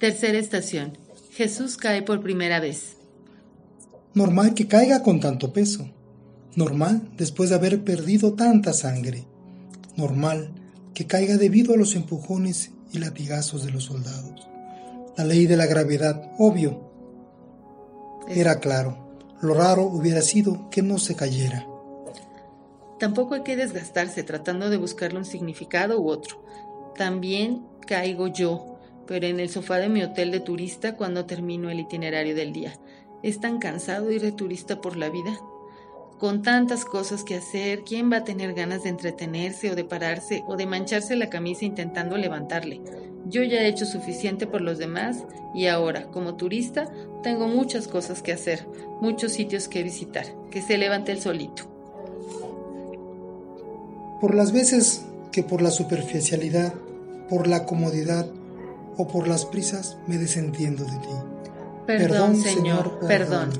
Tercera estación. Jesús cae por primera vez. Normal que caiga con tanto peso. Normal después de haber perdido tanta sangre. Normal que caiga debido a los empujones y latigazos de los soldados. La ley de la gravedad, obvio. Era claro. Lo raro hubiera sido que no se cayera. Tampoco hay que desgastarse tratando de buscarle un significado u otro. También caigo yo, pero en el sofá de mi hotel de turista cuando termino el itinerario del día. ¿Es tan cansado ir de turista por la vida? Con tantas cosas que hacer, ¿quién va a tener ganas de entretenerse o de pararse o de mancharse la camisa intentando levantarle? Yo ya he hecho suficiente por los demás y ahora, como turista, tengo muchas cosas que hacer, muchos sitios que visitar. Que se levante el solito. Por las veces que por la superficialidad, por la comodidad o por las prisas me desentiendo de ti. Perdón, Señor, perdón.